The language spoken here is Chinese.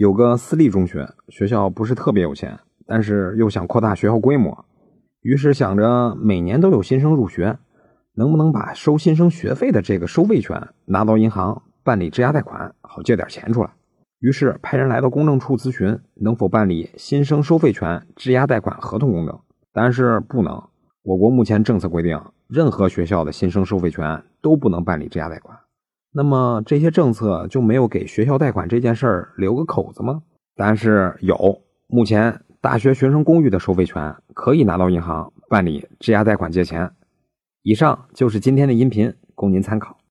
有个私立中学，学校不是特别有钱，但是又想扩大学校规模，于是想着每年都有新生入学，能不能把收新生学费的这个收费权拿到银行办理质押贷款，好借点钱出来。于是派人来到公证处咨询，能否办理新生收费权质押贷款合同公证，但是不能。我国目前政策规定，任何学校的新生收费权都不能办理质押贷款。那么这些政策就没有给学校贷款这件事儿留个口子吗？但是有，目前大学学生公寓的收费权可以拿到银行办理质押贷款借钱。以上就是今天的音频，供您参考。